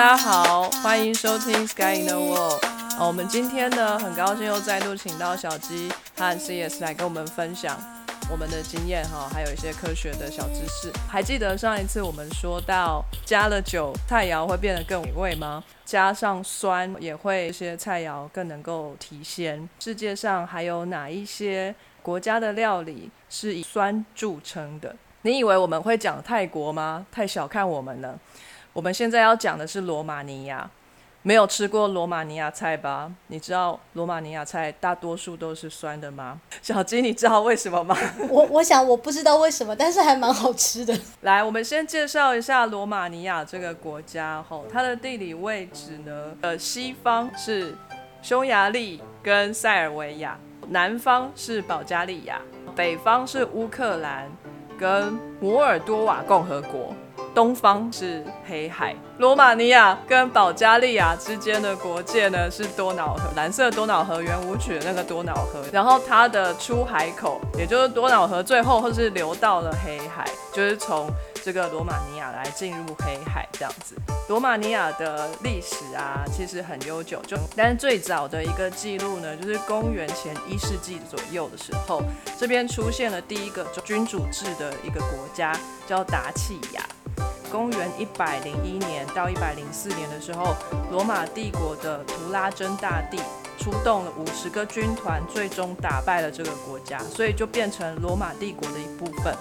大家好，欢迎收听 Sky in the World。哦，我们今天呢，很高兴又再度请到小鸡和 CS 来跟我们分享我们的经验哈，还有一些科学的小知识。还记得上一次我们说到加了酒，菜肴会变得更美味吗？加上酸也会一些菜肴更能够提鲜。世界上还有哪一些国家的料理是以酸著称的？你以为我们会讲泰国吗？太小看我们了。我们现在要讲的是罗马尼亚，没有吃过罗马尼亚菜吧？你知道罗马尼亚菜大多数都是酸的吗？小金，你知道为什么吗？我我想我不知道为什么，但是还蛮好吃的。来，我们先介绍一下罗马尼亚这个国家吼，它的地理位置呢，呃，西方是匈牙利跟塞尔维亚，南方是保加利亚，北方是乌克兰跟摩尔多瓦共和国。东方是黑海，罗马尼亚跟保加利亚之间的国界呢是多瑙河，蓝色多瑙河圆舞曲的那个多瑙河，然后它的出海口，也就是多瑙河最后或是流到了黑海，就是从这个罗马尼亚来进入黑海这样子。罗马尼亚的历史啊，其实很悠久，就但是最早的一个记录呢，就是公元前一世纪左右的时候，这边出现了第一个君主制的一个国家，叫达契亚。公元一百零一年到一百零四年的时候，罗马帝国的图拉真大帝出动了五十个军团，最终打败了这个国家，所以就变成罗马帝国的一部分。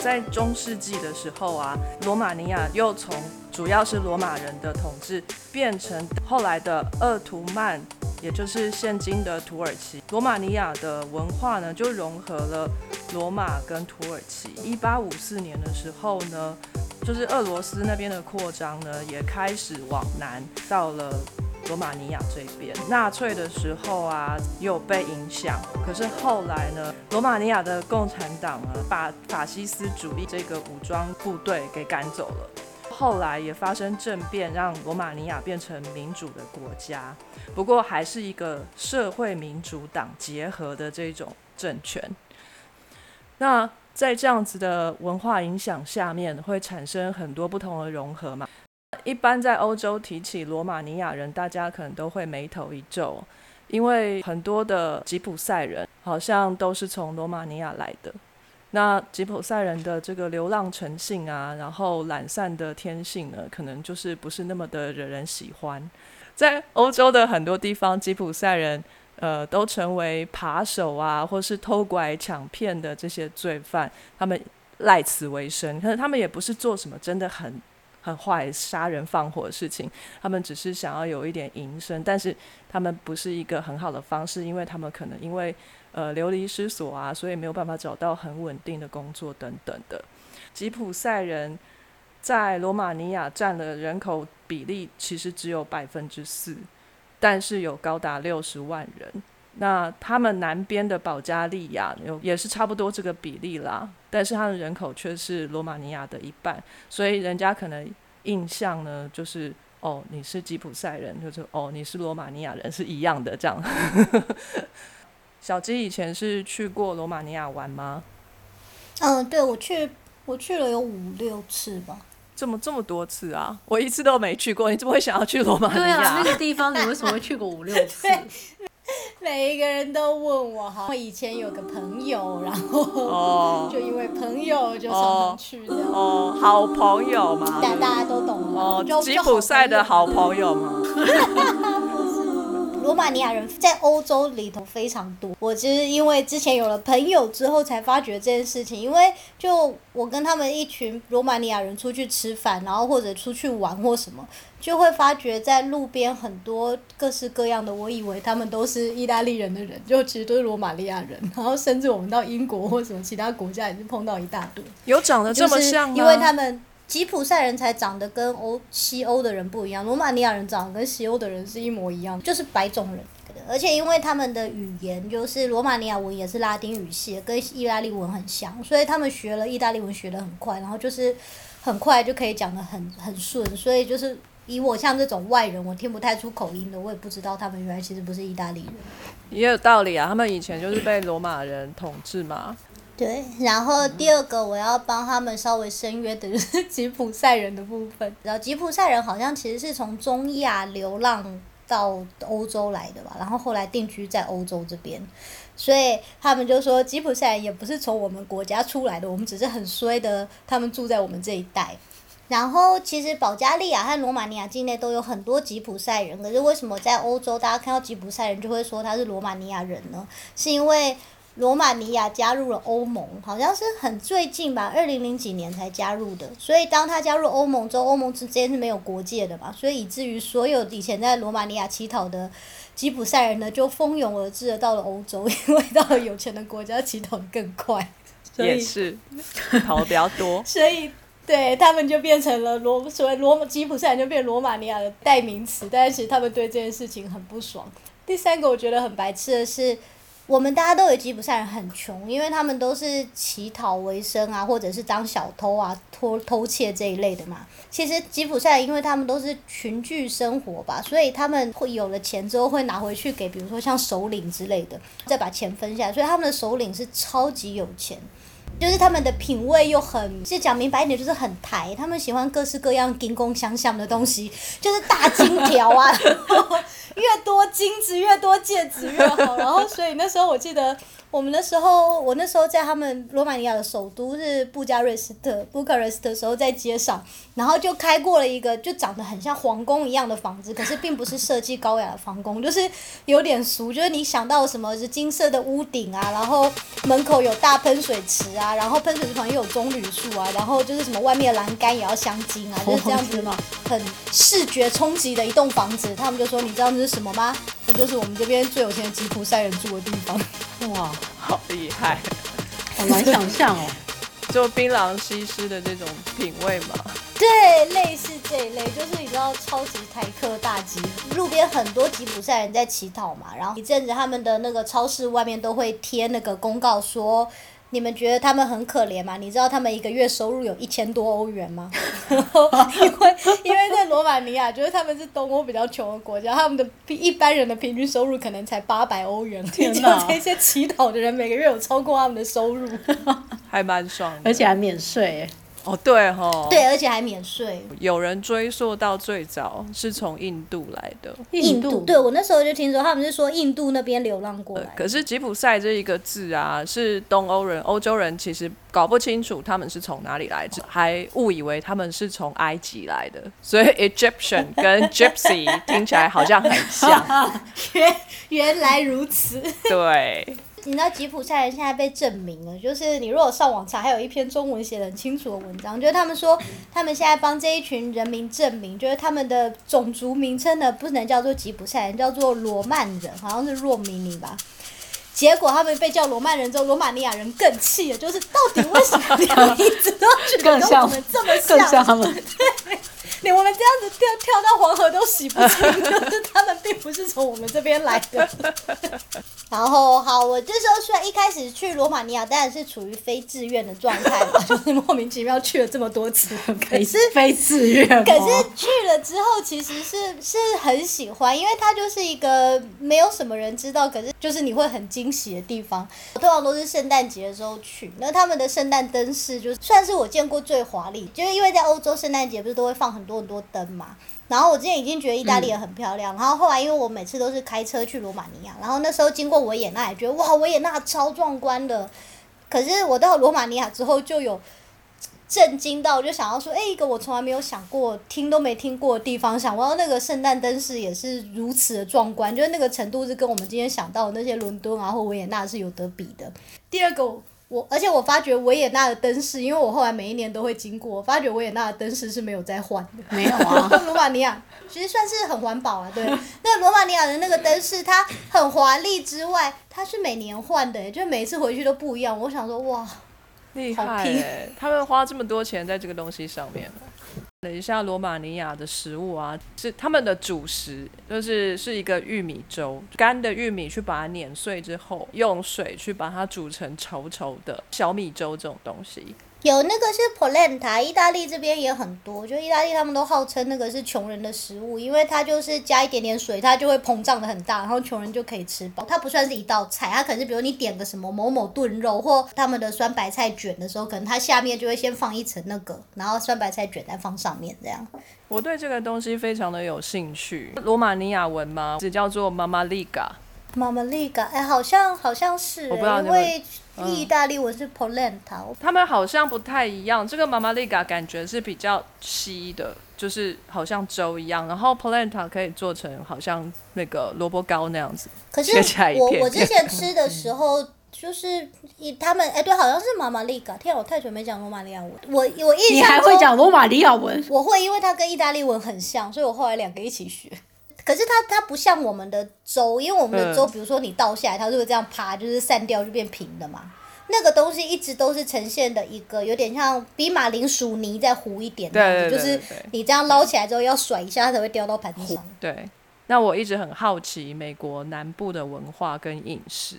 在中世纪的时候啊，罗马尼亚又从主要是罗马人的统治，变成后来的鄂图曼，也就是现今的土耳其。罗马尼亚的文化呢，就融合了罗马跟土耳其。一八五四年的时候呢。就是俄罗斯那边的扩张呢，也开始往南到了罗马尼亚这边。纳粹的时候啊，也有被影响。可是后来呢，罗马尼亚的共产党啊，把法西斯主义这个武装部队给赶走了。后来也发生政变，让罗马尼亚变成民主的国家。不过还是一个社会民主党结合的这种政权。那。在这样子的文化影响下面，会产生很多不同的融合嘛。一般在欧洲提起罗马尼亚人，大家可能都会眉头一皱，因为很多的吉普赛人好像都是从罗马尼亚来的。那吉普赛人的这个流浪成性啊，然后懒散的天性呢，可能就是不是那么的惹人喜欢。在欧洲的很多地方，吉普赛人。呃，都成为扒手啊，或是偷拐抢骗的这些罪犯，他们赖此为生。可是他们也不是做什么真的很很坏、杀人放火的事情，他们只是想要有一点营生。但是他们不是一个很好的方式，因为他们可能因为呃流离失所啊，所以没有办法找到很稳定的工作等等的。吉普赛人在罗马尼亚占了人口比例，其实只有百分之四。但是有高达六十万人，那他们南边的保加利亚有也是差不多这个比例啦，但是他的人口却是罗马尼亚的一半，所以人家可能印象呢就是哦你是吉普赛人，就是哦你是罗马尼亚人是一样的这样。小鸡以前是去过罗马尼亚玩吗？嗯，对我去我去了有五六次吧。这么这么多次啊！我一次都没去过，你怎么会想要去罗马尼亚？对啊，那个地方你为什么会去过五六次？每一个人都问我哈，我以前有个朋友，然后 就因为朋友就常常去的哦，好朋友嘛，大大家都懂哦，吉普赛的好朋友嘛。罗马尼亚人在欧洲里头非常多，我就是因为之前有了朋友之后才发觉这件事情。因为就我跟他们一群罗马尼亚人出去吃饭，然后或者出去玩或什么，就会发觉在路边很多各式各样的，我以为他们都是意大利人的人，就其实都是罗马尼亚人。然后甚至我们到英国或什么其他国家也是碰到一大堆，有长得这么像吗？因为他们。吉普赛人才长得跟欧西欧的人不一样，罗马尼亚人长得跟西欧的人是一模一样，就是白种人。而且因为他们的语言就是罗马尼亚文也是拉丁语系，跟意大利文很像，所以他们学了意大利文学得很快，然后就是很快就可以讲得很很顺。所以就是以我像这种外人，我听不太出口音的，我也不知道他们原来其实不是意大利人。也有道理啊，他们以前就是被罗马人统治嘛。对，然后第二个我要帮他们稍微申约的就是吉普赛人的部分。然后吉普赛人好像其实是从中亚流浪到欧洲来的吧，然后后来定居在欧洲这边，所以他们就说吉普赛人也不是从我们国家出来的，我们只是很衰的，他们住在我们这一带。然后其实保加利亚和罗马尼亚境内都有很多吉普赛人，可是为什么在欧洲大家看到吉普赛人就会说他是罗马尼亚人呢？是因为罗马尼亚加入了欧盟，好像是很最近吧，二零零几年才加入的。所以当他加入欧盟之后，欧盟之间是没有国界的嘛，所以以至于所有以前在罗马尼亚乞讨的吉普赛人呢，就蜂拥而至的到了欧洲，因为到了有钱的国家乞讨得更快，所以也是跑的比较多。所以对他们就变成了罗所谓罗吉普赛人就变罗马尼亚的代名词，但是其实他们对这件事情很不爽。第三个我觉得很白痴的是，我们大家都以为吉普赛人很穷，因为他们都是乞讨为生啊，或者是当小偷啊、偷偷窃这一类的嘛。其实吉普赛人因为他们都是群聚生活吧，所以他们会有了钱之后会拿回去给，比如说像首领之类的，再把钱分下来，所以他们的首领是超级有钱。就是他们的品味又很，就讲明白一点，就是很台。他们喜欢各式各样金工相向的东西，就是大金条啊，越多金子越多戒指越好。然后所以那时候我记得，我们那时候我那时候在他们罗马尼亚的首都是布加瑞斯特 （Bucharest） 的时候，在街上，然后就开过了一个就长得很像皇宫一样的房子，可是并不是设计高雅的皇宫，就是有点俗，就是你想到什么是金色的屋顶啊，然后门口有大喷水池啊，然后喷水池旁边有棕榈树啊，然后就是什么外面的栏杆也要镶金啊，就是这样子吗？很视觉冲击的一栋房子。他们就说：“你知道这是什么吗？那就是我们这边最有钱的吉普赛人住的地方。”哇，好厉害，好难想象哦。就槟榔西施的这种品味嘛。对，类似这一类，就是你知道超级台客大吉，路边很多吉普赛人在乞讨嘛，然后一阵子他们的那个超市外面都会贴那个公告说。你们觉得他们很可怜吗？你知道他们一个月收入有一千多欧元吗？然后因为因为在罗马尼亚，觉得他们是东欧比较穷的国家，他们的一般人的平均收入可能才八百欧元。就天哪这些乞讨的人每个月有超过他们的收入，还蛮爽的，而且还免税，哦对哈，对，而且还免税。有人追溯到最早是从印度来的，印度，对我那时候就听说他们是说印度那边流浪过来，可是吉普赛这一个字啊，是东欧人、欧洲人其实搞不清楚他们是从哪里来，还误以为他们是从埃及来的，所以 Egyptian 跟 Gypsy 听起来好像很像，原原来如此。对，你知道吉普赛人现在被证明了，就是你如果上网查，还有一篇中文写的很清楚的文章，就是他们说他们现在帮这一群人民证明，就是他们的种族名称呢不能叫做吉普赛人，叫做罗曼人，好像是若米尼吧。结果他们被叫罗曼人之后，罗马尼亚人更气了，就 是到底为什么你们一直都觉得跟我们这么更像他们。你我们这样子跳跳到黄河都洗不清，就 是他们并不是从我们这边来的。然后好，我这时候虽然一开始去罗马尼亚，当然是处于非自愿的状态嘛，就是莫名其妙去了这么多次，可是非自愿，可是去了之后，其实是是很喜欢，因为它就是一个没有什么人知道，可是就是你会很惊喜的地方。我通常都是圣诞节的时候去，那他们的圣诞灯饰就是算是我见过最华丽，就是因为在欧洲圣诞节不是都会放很多很多灯嘛。然后我之前已经觉得意大利也很漂亮，然后后来因为我每次都是开车去罗马尼亚，然后那时候经过维也纳也觉得哇，维也纳超壮观的。可是我到罗马尼亚之后就有震惊到，我就想要说，哎、一个我从来没有想过、听都没听过的地方，想到那个圣诞灯饰也是如此的壮观，就是那个程度是跟我们今天想到的那些伦敦啊或维也纳是有得比的。第二个。我而且我发觉维也纳的灯饰，因为我后来每一年都会经过，我发觉维也纳的灯饰是没有再换的。没有啊，罗马尼亚其实算是很环保啊，对。那罗马尼亚的那个灯饰，它很华丽之外，它是每年换的，就每一次回去都不一样。我想说，哇，厉害耶！他们花这么多钱在这个东西上面。等一下罗马尼亚的食物啊，是他们的主食，就是是一个玉米粥，干的玉米去把它碾碎之后，用水去把它煮成稠稠的小米粥这种东西。有那个是 polenta，意大利这边也很多，就意大利他们都号称那个是穷人的食物，因为它就是加一点点水，它就会膨胀的很大，然后穷人就可以吃饱。它不算是一道菜，它可能是比如你点个什么某某炖肉或他们的酸白菜卷的时候，可能它下面就会先放一层那个，然后酸白菜卷再放上面这样。我对这个东西非常的有兴趣。罗马尼亚文吗？只叫做 Mama Liga。妈妈丽嘎，哎，好像好像是、我不知道欸，因为意大利文是 polenta，、他们好像不太一样。这个 Mama Liga 感觉是比较稀的，就是好像粥一样。然后 polenta 可以做成好像那个萝卜糕那样子。可是我我之前吃的时候，就是以他们哎、对，好像是妈妈利嘎。天啊，我太久没讲罗马尼亚文，我我印你还会讲罗马尼亚文？我会，因为它跟意大利文很像，所以我后来两个一起学。可是它它不像我们的粥，因为我们的粥，嗯比如说你倒下来，它就会这样啪，就是散掉就变平的嘛。那个东西一直都是呈现的一个有点像比马铃薯泥再糊一点的就是你这样捞起来之后要甩一下，它才会掉到盘子上。对，那我一直很好奇美国南部的文化跟饮食，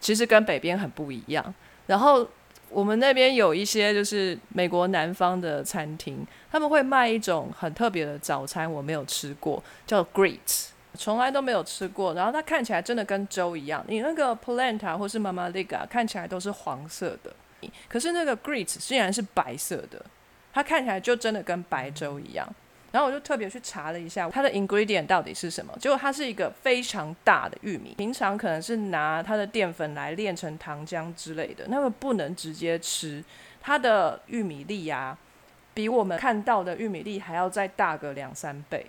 其实跟北边很不一样。然后我们那边有一些就是美国南方的餐厅，他们会卖一种很特别的早餐，我没有吃过，叫 grits，从来都没有吃过。然后它看起来真的跟粥一样，你那个 polenta 或是 mama liga 看起来都是黄色的，可是那个 grits 竟然是白色的，它看起来就真的跟白粥一样。然后我就特别去查了一下它的 ingredient 到底是什么，结果它是一个非常大的玉米，平常可能是拿它的淀粉来炼成糖浆之类的，那么不能直接吃。它的玉米粒啊，比我们看到的玉米粒还要再大个两三倍，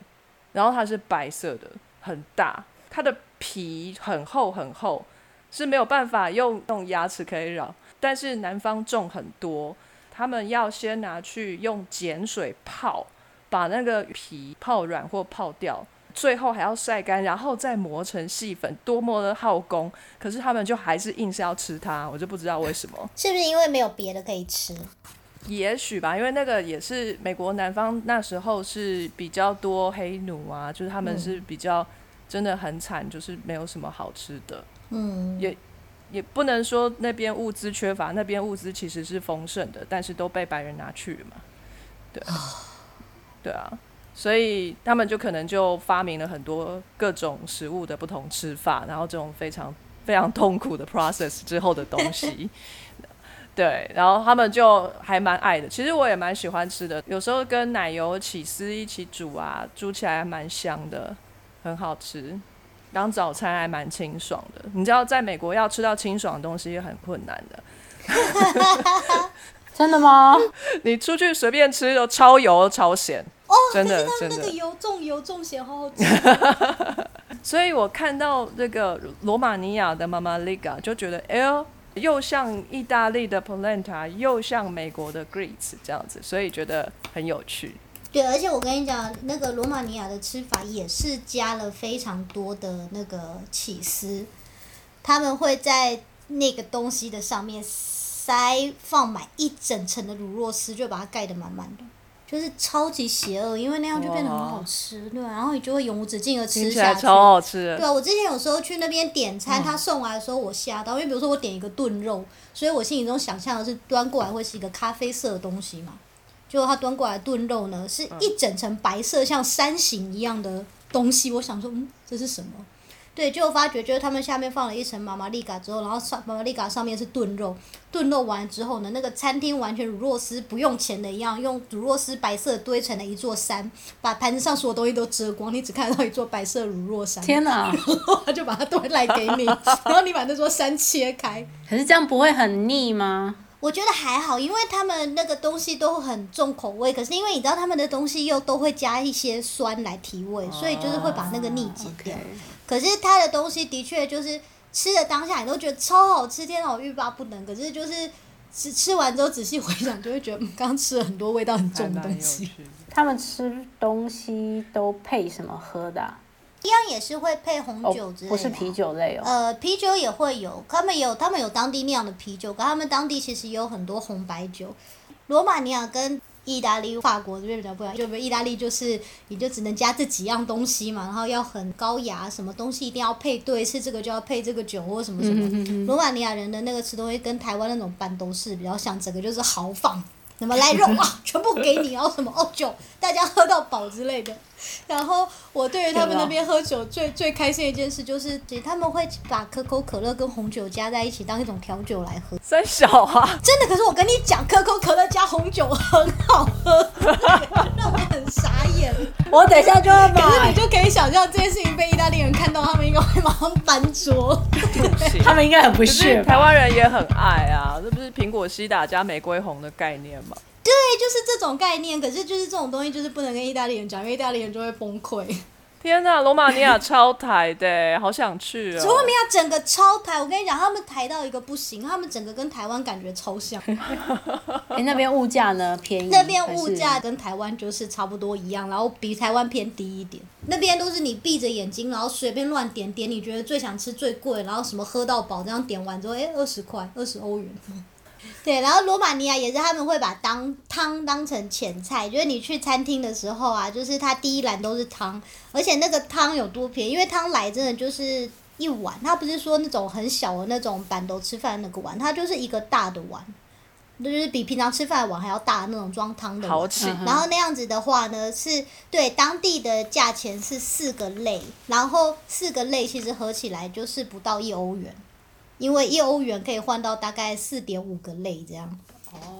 然后它是白色的，很大，它的皮很厚很厚，是没有办法用用牙齿可以咬，但是南方种很多，他们要先拿去用碱水泡。把那个皮泡软或泡掉，最后还要晒干，然后再磨成细粉，多么的耗工。可是他们就还是硬是要吃它，我就不知道为什么。是不是因为没有别的可以吃？也许吧，因为那个也是美国南方那时候是比较多黑奴啊，就是他们是比较真的很惨，就是没有什么好吃的。嗯，也也不能说那边物资缺乏，那边物资其实是丰盛的，但是都被白人拿去了嘛。对，对啊，所以他们就可能就发明了很多各种食物的不同吃法，然后这种非常非常痛苦的 process 之后的东西。对，然后他们就还蛮爱的。其实我也蛮喜欢吃的，有时候跟奶油起司一起煮啊，煮起来还蛮香的，很好吃。当早餐还蛮清爽的。你知道，在美国要吃到清爽的东西也很困难的。真的吗？你出去随便吃都超油超咸，哦，真的真的那个油重油重咸好好吃。所以我看到这个罗马尼亚的妈妈 Liga 就觉得，哎呦，又像意大利的 polenta，又像美国的 grits 这样子，所以觉得很有趣。对，而且我跟你讲，那个罗马尼亚的吃法也是加了非常多的那个起司，他们会在那个东西的上面塞放满一整层的乳酪丝，就把它盖得满满的。就是超级邪恶，因为那样就变得很好吃，对、啊，然后你就会永无止境的吃下去。超好吃。对啊，我之前有时候去那边点餐，他送来的时候我吓到，因为比如说我点一个炖肉，所以我心里中想象的是端过来会是一个咖啡色的东西嘛，结果他端过来炖肉呢是一整层白色像山形一样的东西，我想说嗯这是什么？对，结果发觉就是他们下面放了一层玛玛丽嘎之后，然后上玛玛丽嘎上面是炖肉，炖肉完之后呢，那个餐厅完全乳酪丝不用钱的一样，用乳酪丝白色堆成了一座山，把盘子上所有东西都遮光，你只看到一座白色乳酪山。天哪！他就把它端来给你，然后你把那座山切开。可是这样不会很腻吗？我觉得还好，因为他们那个东西都很重口味，可是因为你知道他们的东西又都会加一些酸来提味，所以就是会把那个腻减掉。可是他的东西的确就是吃的当下你都觉得超好吃，天呐，我欲罢不能。可是就是吃吃完之后仔细回想，就会觉得嗯，刚刚吃了很多味道很重的东西。他们吃东西都配什么喝的啊、一样也是会配红哦酒之类的、不是啤。酒类哦。呃，啤酒也会有，他们有他们有当地酿的啤酒，可他们当地其实也有很多红白酒。罗马尼亚跟意大利、法国这边比较不一样，就比如意大利就是你就只能加这几样东西嘛，然后要很高雅，什么东西一定要配对，是这个就要配这个酒或什么什么。罗马尼亚人的那个吃东西跟台湾那种板都是比较像，整个就是豪放。什么来肉啊，全部给你，然后什么哦酒，大家喝到饱之类的。然后我对于他们那边喝酒最最开心的一件事，就是他们会把可口可乐跟红酒加在一起当一种调酒来喝。三小啊，真的，可是我跟你讲，可口可乐加红酒很好喝，让我很傻眼。我等一下就要可是你，就可以想象这件事情被意大利人看到，他们应该会马上搬桌。他们应该很不屑？台湾人也很爱啊，这不是苹果西打加玫瑰红的概念吗？对，就是这种概念。可是就是这种东西，就是不能跟意大利人讲，因为意大利人就会崩溃。天呐，罗马尼亚超台的，好想去哦！罗马尼亚整个超台，我跟你讲，他们台到一个不行，他们整个跟台湾感觉超像。哎，那边物价呢？便宜？那边物价跟台湾就是差不多一样，然后比台湾偏低一点。那边都是你闭着眼睛，然后随便乱点点，你觉得最想吃最贵，然后什么喝到饱，这样点完之后，哎，二十块，二十欧元。对，然后罗马尼亚也是他们会把当汤当成前菜，就是你去餐厅的时候啊，就是它第一栏都是汤，而且那个汤有多便宜，因为汤来真的就是一碗，它不是说那种很小的那种板豆吃饭的那个碗，它就是一个大的碗，就是比平常吃饭的碗还要大的那种装汤的然后那样子的话呢，是对当地的价钱是四个类，然后四个类其实合起来就是不到一欧元，因为一欧元可以换到大概四点五个类这样。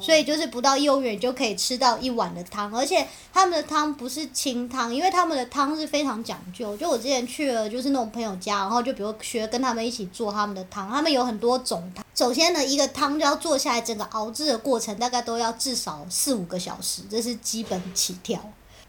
所以就是不到一欧元就可以吃到一碗的汤，而且他们的汤不是清汤，因为他们的汤是非常讲究。就我之前去了，就是那种朋友家，然后就比如学跟他们一起做他们的汤，他们有很多种汤。首先呢，一个汤就要做下来，整个熬制的过程大概都要至少四五个小时，这是基本起跳。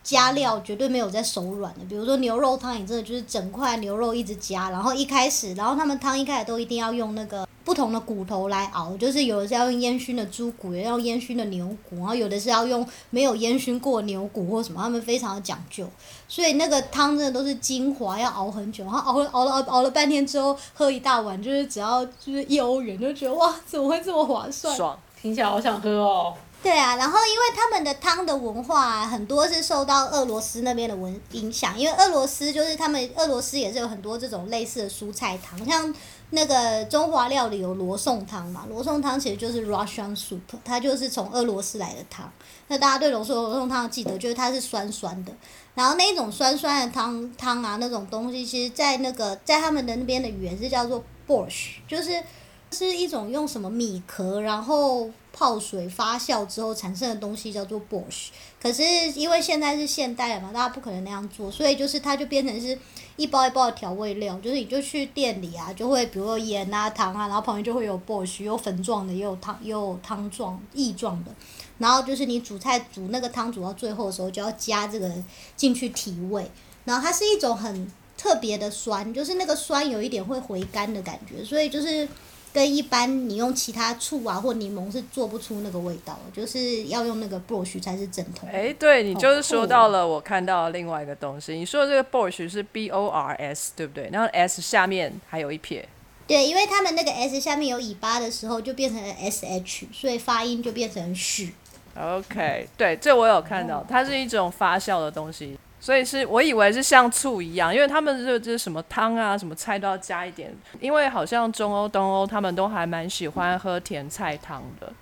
加料绝对没有在手软的，比如说牛肉汤，你真的就是整块牛肉一直加，然后一开始，然后他们汤一开始都一定要用那个不同的骨头来熬，就是有的是要用烟熏的猪骨，也要烟熏的牛骨，然后有的是要用没有烟熏过牛骨或什么，他们非常的讲究，所以那个汤真的都是精华，要熬很久，然后熬了熬了熬熬了半天之后，喝一大碗就是只要就是一欧元，就觉得哇，怎么会这么划算？爽。听起来好想喝哦。对啊，然后因为他们的汤的文化、啊、很多是受到俄罗斯那边的文影响，因为俄罗斯就是他们俄罗斯也是有很多这种类似的蔬菜汤，像那个中华料理有罗宋汤嘛，罗宋汤其实就是 Russian soup，它就是从俄罗斯来的汤。那大家对罗宋罗宋汤记得就是它是酸酸的，然后那一种酸酸的汤汤啊那种东西，其实在那个在他们的那边的语言是叫做 borsch，就是是一种用什么米壳，然后泡水发酵之后产生的东西叫做 Bosch。可是因为现在是现代了嘛，大家不可能那样做，所以就是它就变成是一包一包的调味料，就是你就去店里啊，就会比如说盐啊、糖啊，然后旁边就会有 Bosch，有粉状的，也有汤，也有汤状、液状的。然后就是你煮菜煮那个汤煮到最后的时候，就要加这个进去提味。然后它是一种很特别的酸，就是那个酸有一点会回甘的感觉，所以就是跟一般你用其他醋啊或柠檬是做不出那个味道，就是要用那个 brush 才是正统。哎，对你就是说到了我看到另外一个东西，你说的这个 Borscht 是 B O R S 对不对？然后 S 下面还有一撇，对，因为他们那个 S 下面有尾巴的时候，就变成了 S H，所以发音就变成许。OK，对，这我有看到，它是一种发酵的东西，所以是我以为是像醋一样，因为他们就是什么汤啊、什么菜都要加一点，因为好像中欧、东欧他们都还蛮喜欢喝甜菜汤的，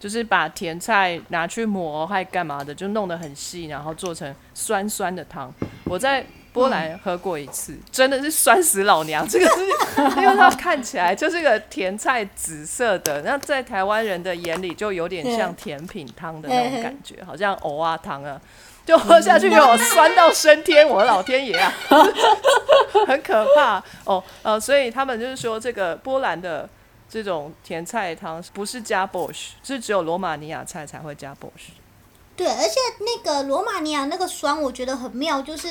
就是把甜菜拿去磨还干嘛的，就弄得很细，然后做成酸酸的汤。我在波兰喝过一次，真的是酸死老娘！这个是 因为它看起来就是个甜菜紫色的，那在台湾人的眼里就有点像甜品汤的那种感觉，好像藕啊汤啊，就喝下去有酸到升天，我的老天爷啊，很可怕哦。呃，所以他们就是说，这个波兰的这种甜菜汤不是加 Bosch，是只有罗马尼亚菜才会加 Bosch。对，而且那个罗马尼亚那个酸，我觉得很妙，就是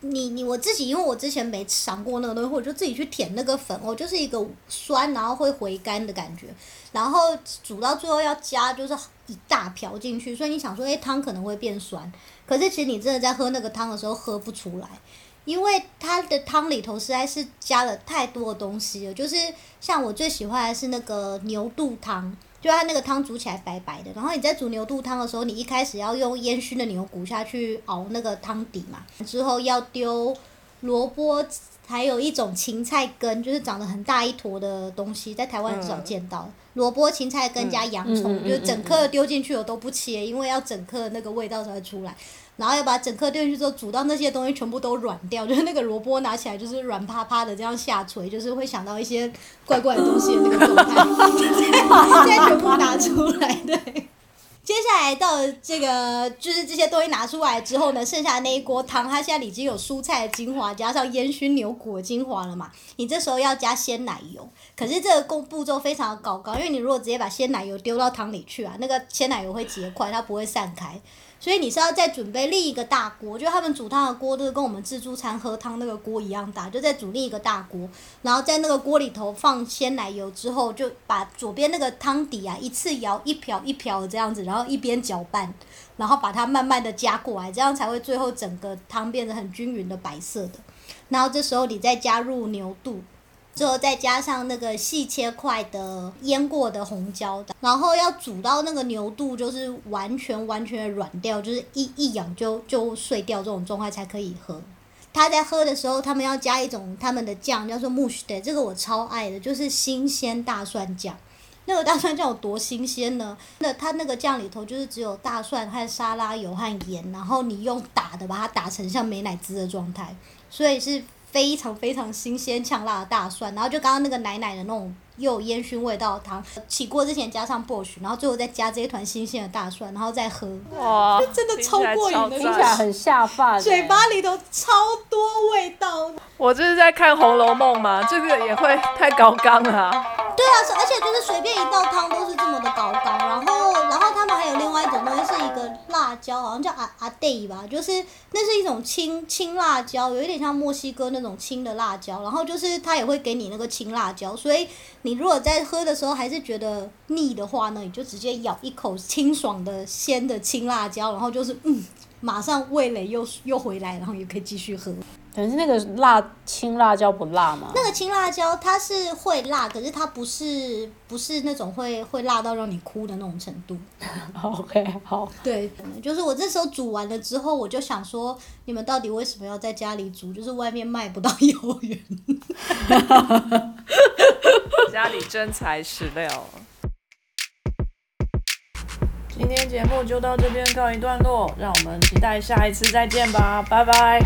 你你我自己，因为我之前没尝过那个东西，我就自己去舔那个粉，我就是一个酸，然后会回甘的感觉，然后煮到最后要加就是一大瓢进去，所以你想说，哎，汤可能会变酸，可是其实你真的在喝那个汤的时候喝不出来。因为它的汤里头实在是加了太多的东西了，就是像我最喜欢的是那个牛肚汤，就它那个汤煮起来白白的。然后你在煮牛肚汤的时候，你一开始要用烟熏的牛骨下去熬那个汤底嘛，之后要丢萝卜，还有一种芹菜根，就是长得很大一坨的东西，在台湾很少见到。萝卜、芹菜根加洋葱，就是整颗丢进去我都不切，因为要整颗的那个味道才会出来。然后要把整颗丢进去之后，煮到那些东西全部都软掉，就是那个萝卜拿起来就是软趴趴的这样下垂，就是会想到一些怪怪的东西的那个状态，现在全部拿出来，对。接下来到这个，就是这些东西拿出来之后呢，剩下的那一锅汤，它现在已经有蔬菜的精华，加上烟熏牛骨的精华了嘛。你这时候要加鲜奶油，可是这个工步骤非常的高高，因为你如果直接把鲜奶油丢到汤里去啊，那个鲜奶油会结块，它不会散开。所以你是要再准备另一个大锅，就他们煮汤的锅都是跟我们自助餐喝汤那个锅一样大，就再煮另一个大锅，然后在那个锅里头放鲜奶油之后，就把左边那个汤底啊一次舀一瓢一瓢这样子，然后一边搅拌，然后把它慢慢的加过来，这样才会最后整个汤变得很均匀的白色的。然后这时候你再加入牛肚，之后再加上那个细切块的腌过的红椒的，然后要煮到那个牛肚就是完全完全的软掉，就是一一咬就就碎掉这种状态才可以喝。他在喝的时候，他们要加一种他们的酱，叫做 mush 的，这个我超爱的，就是新鲜大蒜酱。那个大蒜酱有多新鲜呢？那它那个酱里头就是只有大蒜和沙拉油和盐，然后你用打的把它打成像美乃滋的状态，所以是非常非常新鲜呛辣的大蒜。然后就刚刚那个奶奶的那种又有烟熏味道的汤，起锅之前加上 bush，然后最后再加这一团新鲜的大蒜，然后再喝，哇，真的超过瘾的听起来很下饭欸。嘴巴里头超多味道。我这是在看《红楼梦》吗？这个也会太高纲了啊、对啊，而且就是随便一道汤都是这么的高纲，然后椒，好像叫阿阿 day 吧，就是那是一种青青辣椒，有一点像墨西哥那种青的辣椒，然后就是它也会给你那个青辣椒，所以你如果在喝的时候还是觉得腻的话呢，你就直接咬一口清爽的鲜的青辣椒，然后就是嗯，马上味蕾又又回来，然后也可以继续喝。可是那个辣青辣椒不辣吗？那个青辣椒它是会辣，可是它不是不是那种会会辣到让你哭的那种程度。OK，好，对，就是我这时候煮完了之后，我就想说，你们到底为什么要在家里煮？就是外面卖不到幼儿园。家里真材实料。今天节目就到这边告一段落，让我们期待下一次再见吧，拜拜。